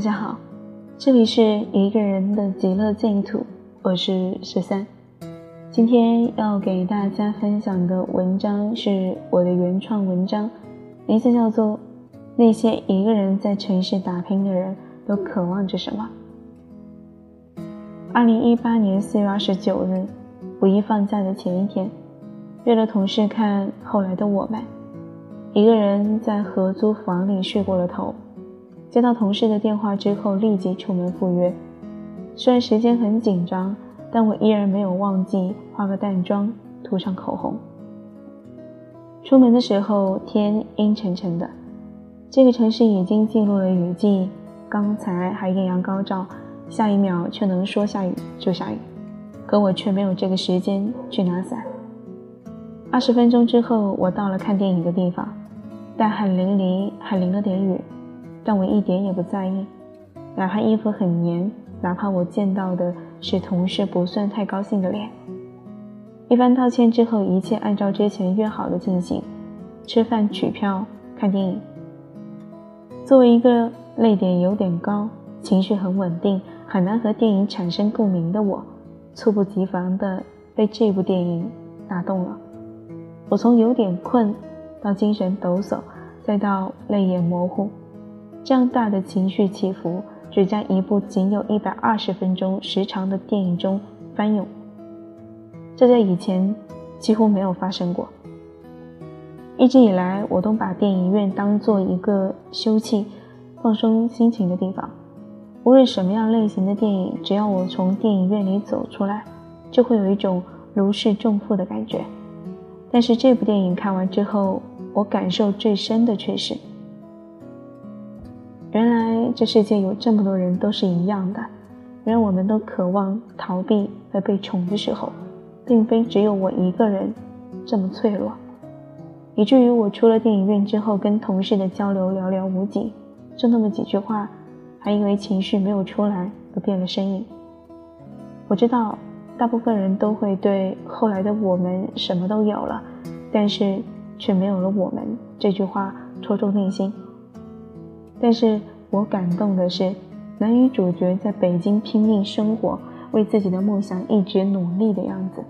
大家好，这里是一个人的极乐净土，我是十三。今天要给大家分享的文章是我的原创文章，名字叫做《那些一个人在城市打拼的人都渴望着什么》。二零一八年四月二十九日，五一放假的前一天，约了同事看《后来的我们》，一个人在合租房里睡过了头。接到同事的电话之后，立即出门赴约。虽然时间很紧张，但我依然没有忘记化个淡妆，涂上口红。出门的时候，天阴沉沉的，这个城市已经进入了雨季。刚才还艳阳高照，下一秒却能说下雨就下雨，可我却没有这个时间去拿伞。二十分钟之后，我到了看电影的地方，大汗淋漓，还淋了点雨。但我一点也不在意，哪怕衣服很黏，哪怕我见到的是同事不算太高兴的脸。一番道歉之后，一切按照之前约好的进行：吃饭、取票、看电影。作为一个泪点有点高、情绪很稳定、很难和电影产生共鸣的我，猝不及防地被这部电影打动了。我从有点困，到精神抖擞，再到泪眼模糊。这样大的情绪起伏，只在一部仅有一百二十分钟时长的电影中翻涌。这在以前几乎没有发生过。一直以来，我都把电影院当做一个休憩、放松心情的地方。无论什么样类型的电影，只要我从电影院里走出来，就会有一种如释重负的感觉。但是这部电影看完之后，我感受最深的却是。原来这世界有这么多人都是一样的，原来我们都渴望逃避和被宠的时候，并非只有我一个人这么脆弱，以至于我出了电影院之后跟同事的交流寥寥无几，就那么几句话，还因为情绪没有出来而变了声音。我知道大部分人都会对后来的我们什么都有了，但是却没有了我们这句话戳中内心。但是我感动的是，男女主角在北京拼命生活，为自己的梦想一直努力的样子。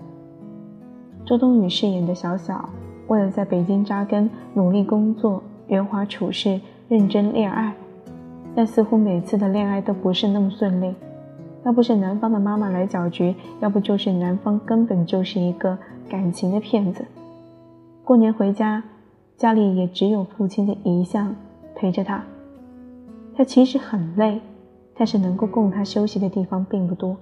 周冬雨饰演的小小，为了在北京扎根，努力工作，圆滑处事，认真恋爱，但似乎每次的恋爱都不是那么顺利。要不是男方的妈妈来搅局，要不就是男方根本就是一个感情的骗子。过年回家，家里也只有父亲的遗像陪着他。他其实很累，但是能够供他休息的地方并不多。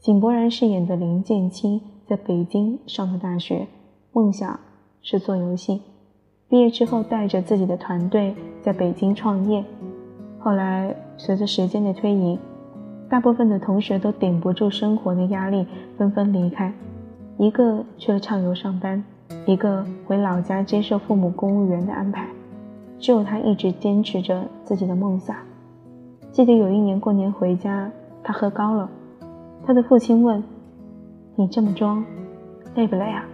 井柏然饰演的林建清在北京上的大学，梦想是做游戏。毕业之后，带着自己的团队在北京创业。后来，随着时间的推移，大部分的同学都顶不住生活的压力，纷纷离开。一个去了畅游上班，一个回老家接受父母公务员的安排。只有他一直坚持着自己的梦想。记得有一年过年回家，他喝高了，他的父亲问：“你这么装，累不累啊？”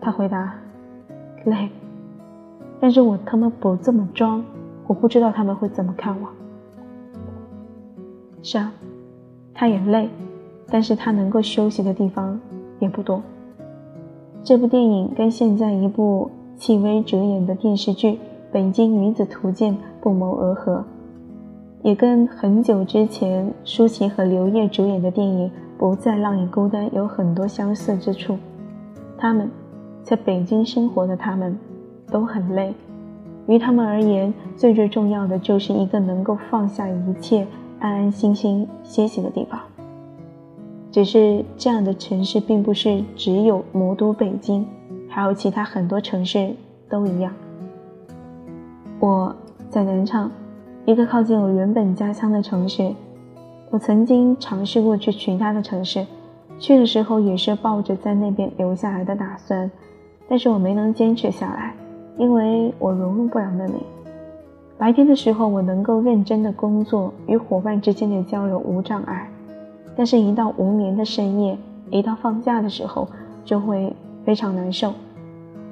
他回答：“累，但是我他妈不这么装，我不知道他们会怎么看我。”是啊，他也累，但是他能够休息的地方也不多。这部电影跟现在一部戚薇主演的电视剧。《北京女子图鉴》不谋而合，也跟很久之前舒淇和刘烨主演的电影《不再让你孤单》有很多相似之处。他们在北京生活的他们都很累，于他们而言，最最重要的就是一个能够放下一切、安安心心歇息的地方。只是这样的城市并不是只有魔都北京，还有其他很多城市都一样。我在南昌，一个靠近我原本家乡的城市。我曾经尝试过去其他的城市，去的时候也是抱着在那边留下来的打算，但是我没能坚持下来，因为我融入不了那里。白天的时候，我能够认真的工作，与伙伴之间的交流无障碍，但是，一到无眠的深夜，一到放假的时候，就会非常难受。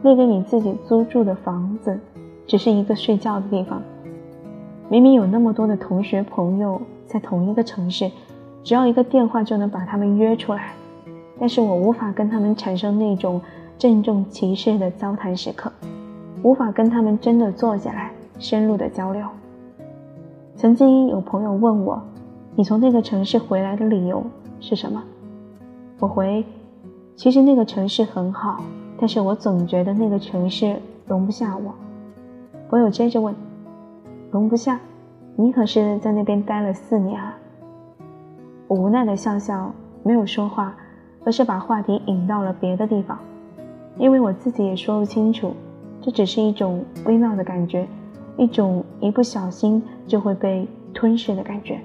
那个你自己租住的房子。只是一个睡觉的地方，明明有那么多的同学朋友在同一个城市，只要一个电话就能把他们约出来，但是我无法跟他们产生那种郑重其事的交谈时刻，无法跟他们真的坐下来深入的交流。曾经有朋友问我，你从那个城市回来的理由是什么？我回，其实那个城市很好，但是我总觉得那个城市容不下我。朋友接着问。容不下，你可是在那边待了四年啊！我无奈的笑笑，没有说话，而是把话题引到了别的地方，因为我自己也说不清楚，这只是一种微妙的感觉，一种一不小心就会被吞噬的感觉。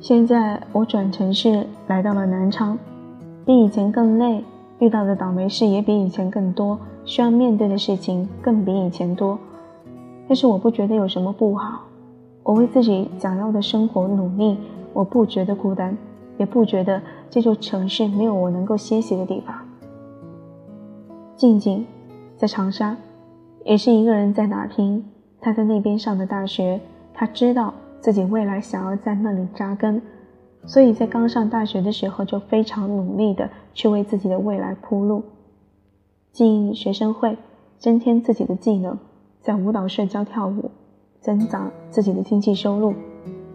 现在我转城市来到了南昌，比以前更累，遇到的倒霉事也比以前更多，需要面对的事情更比以前多。但是我不觉得有什么不好，我为自己想要的生活努力，我不觉得孤单，也不觉得这座城市没有我能够歇息的地方。静静在长沙，也是一个人在打拼。他在那边上的大学，他知道自己未来想要在那里扎根，所以在刚上大学的时候就非常努力的去为自己的未来铺路，进学生会，增添自己的技能。在舞蹈社教跳舞，增长自己的经济收入；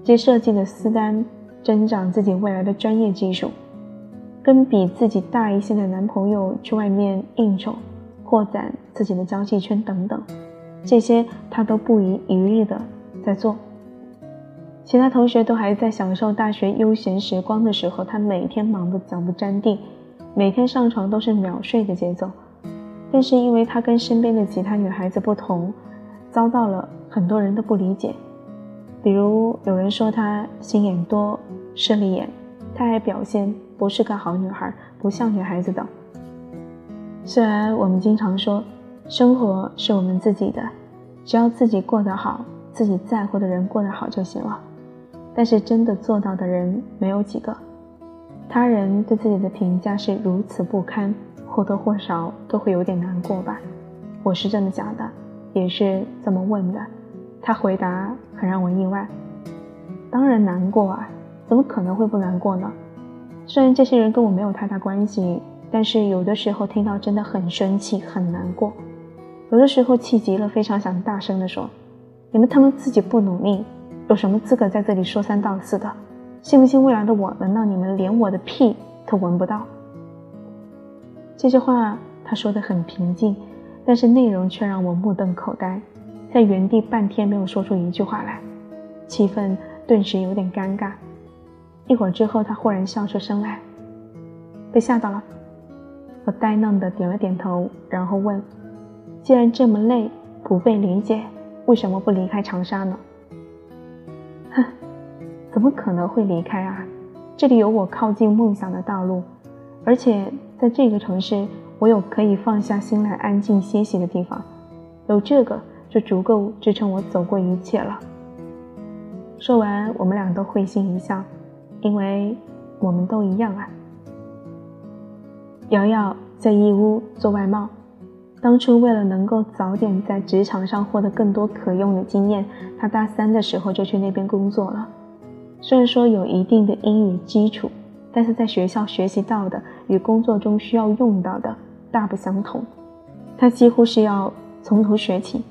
接设计的私单，增长自己未来的专业技术；跟比自己大一些的男朋友去外面应酬，扩展自己的交际圈等等，这些他都不遗余力的在做。其他同学都还在享受大学悠闲时光的时候，他每天忙得脚不沾地，每天上床都是秒睡的节奏。但是因为他跟身边的其他女孩子不同，遭到了很多人的不理解。比如有人说他心眼多、势利眼，他还表现不是个好女孩，不像女孩子等。虽然我们经常说，生活是我们自己的，只要自己过得好，自己在乎的人过得好就行了。但是真的做到的人没有几个。他人对自己的评价是如此不堪。或多或少都会有点难过吧，我是这么想的，也是这么问的。他回答很让我意外，当然难过啊，怎么可能会不难过呢？虽然这些人跟我没有太大关系，但是有的时候听到真的很生气，很难过。有的时候气急了，非常想大声的说：“你们他妈自己不努力，有什么资格在这里说三道四的？信不信未来的我闻到你们连我的屁都闻不到？”这些话他说的很平静，但是内容却让我目瞪口呆，在原地半天没有说出一句话来，气氛顿时有点尴尬。一会儿之后，他忽然笑出声来，被吓到了。我呆愣的点了点头，然后问：“既然这么累，不被理解，为什么不离开长沙呢？”怎么可能会离开啊？这里有我靠近梦想的道路，而且。在这个城市，我有可以放下心来安静歇息的地方，有这个就足够支撑我走过一切了。说完，我们俩都会心一笑，因为我们都一样啊。瑶瑶在义乌做外贸，当初为了能够早点在职场上获得更多可用的经验，她大三的时候就去那边工作了。虽然说有一定的英语基础。但是在学校学习到的与工作中需要用到的大不相同，他几乎是要从头学起，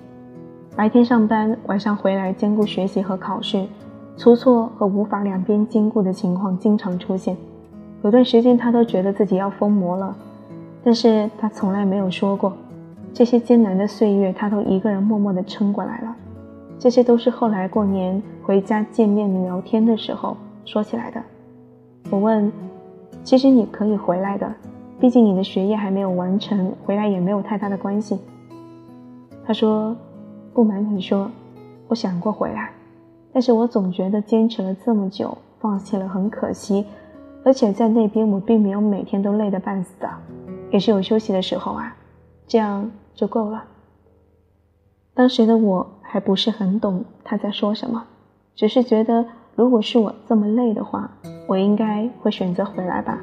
白天上班，晚上回来兼顾学习和考试，出错和无法两边兼顾的情况经常出现。有段时间他都觉得自己要疯魔了，但是他从来没有说过，这些艰难的岁月他都一个人默默地撑过来了。这些都是后来过年回家见面聊天的时候说起来的。我问：“其实你可以回来的，毕竟你的学业还没有完成，回来也没有太大的关系。”他说：“不瞒你说，我想过回来，但是我总觉得坚持了这么久，放弃了很可惜。而且在那边我并没有每天都累得半死的，也是有休息的时候啊，这样就够了。”当时的我还不是很懂他在说什么，只是觉得。如果是我这么累的话，我应该会选择回来吧。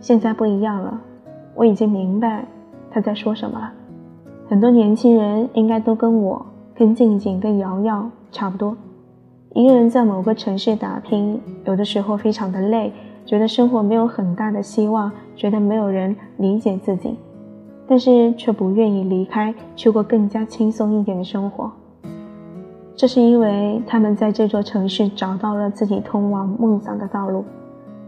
现在不一样了，我已经明白他在说什么了。很多年轻人应该都跟我跟静静、跟瑶瑶差不多。一个人在某个城市打拼，有的时候非常的累，觉得生活没有很大的希望，觉得没有人理解自己，但是却不愿意离开，去过更加轻松一点的生活。这是因为他们在这座城市找到了自己通往梦想的道路，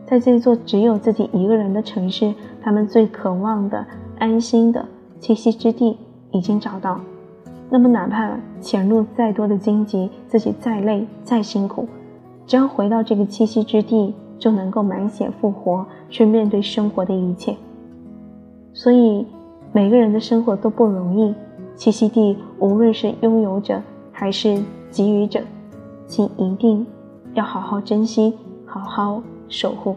在这座只有自己一个人的城市，他们最渴望的安心的栖息之地已经找到。那么，哪怕前路再多的荆棘，自己再累再辛苦，只要回到这个栖息之地，就能够满血复活，去面对生活的一切。所以，每个人的生活都不容易。栖息地，无论是拥有者还是给予者，请一定要好好珍惜，好好守护。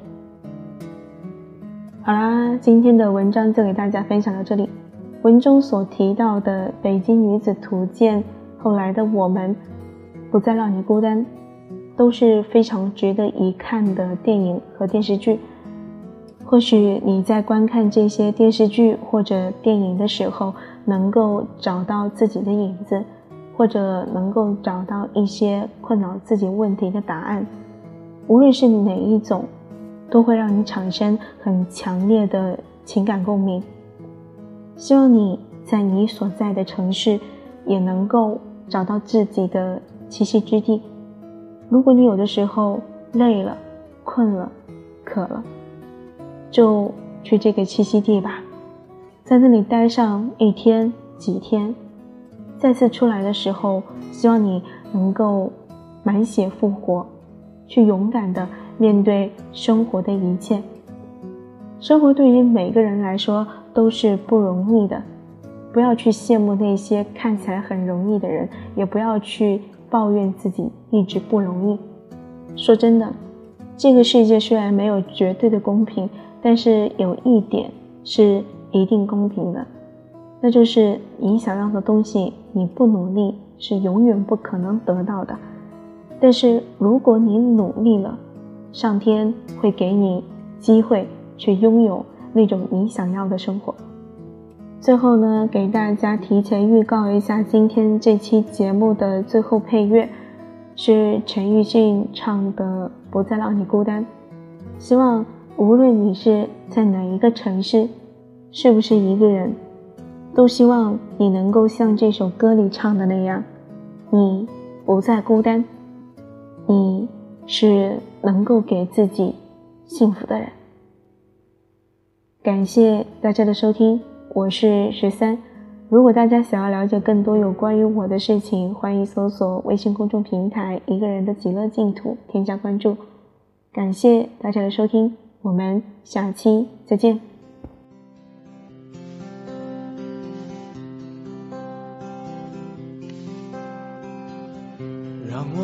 好啦，今天的文章就给大家分享到这里。文中所提到的《北京女子图鉴》，后来的我们，不再让你孤单，都是非常值得一看的电影和电视剧。或许你在观看这些电视剧或者电影的时候，能够找到自己的影子，或者能够找到一些困扰自己问题的答案。无论是哪一种，都会让你产生很强烈的情感共鸣。希望你在你所在的城市也能够找到自己的栖息之地。如果你有的时候累了、困了、渴了，就去这个栖息地吧，在那里待上一天、几天，再次出来的时候，希望你能够满血复活，去勇敢的面对生活的一切。生活对于每个人来说。都是不容易的，不要去羡慕那些看起来很容易的人，也不要去抱怨自己一直不容易。说真的，这个世界虽然没有绝对的公平，但是有一点是一定公平的，那就是你想要的东西，你不努力是永远不可能得到的。但是如果你努力了，上天会给你机会去拥有。那种你想要的生活。最后呢，给大家提前预告一下，今天这期节目的最后配乐是陈奕迅唱的《不再让你孤单》。希望无论你是在哪一个城市，是不是一个人，都希望你能够像这首歌里唱的那样，你不再孤单，你是能够给自己幸福的人。感谢大家的收听，我是十三。如果大家想要了解更多有关于我的事情，欢迎搜索微信公众平台“一个人的极乐净土”，添加关注。感谢大家的收听，我们下期再见。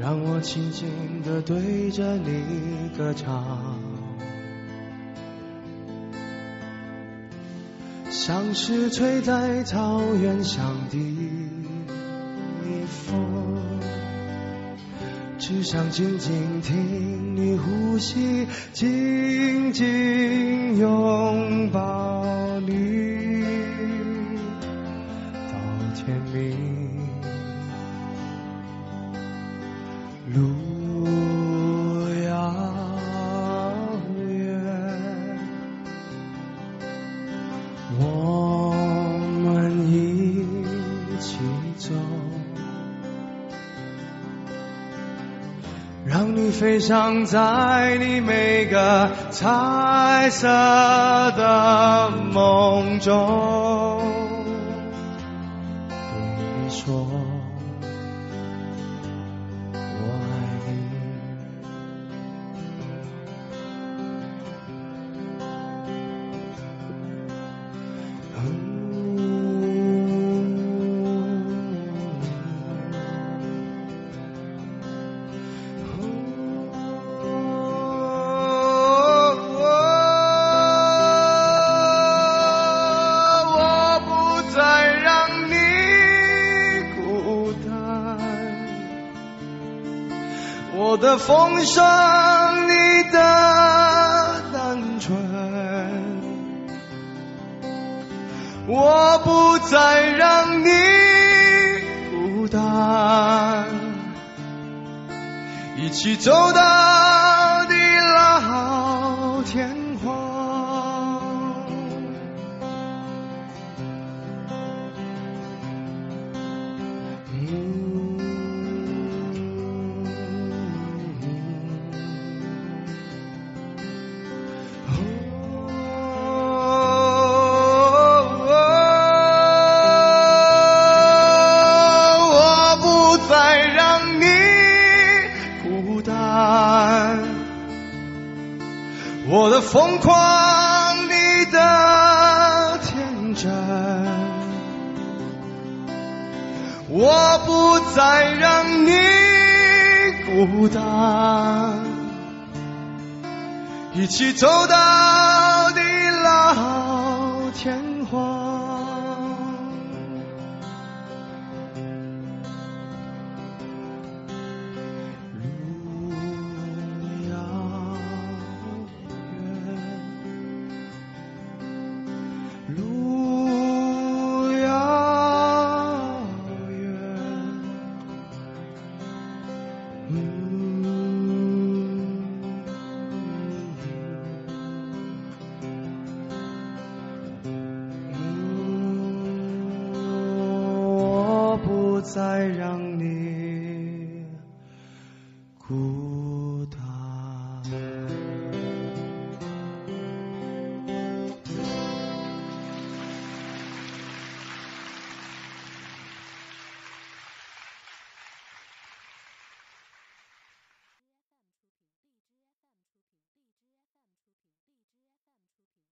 让我轻轻地对着你歌唱。像是吹在草原上的风，只想静静听你呼吸，静静想在你每个彩色的梦中，对你说。的风声，你的单纯，我不再让你孤单，一起走到疯狂，你的天真，我不再让你孤单，一起走到地老天不再让你哭。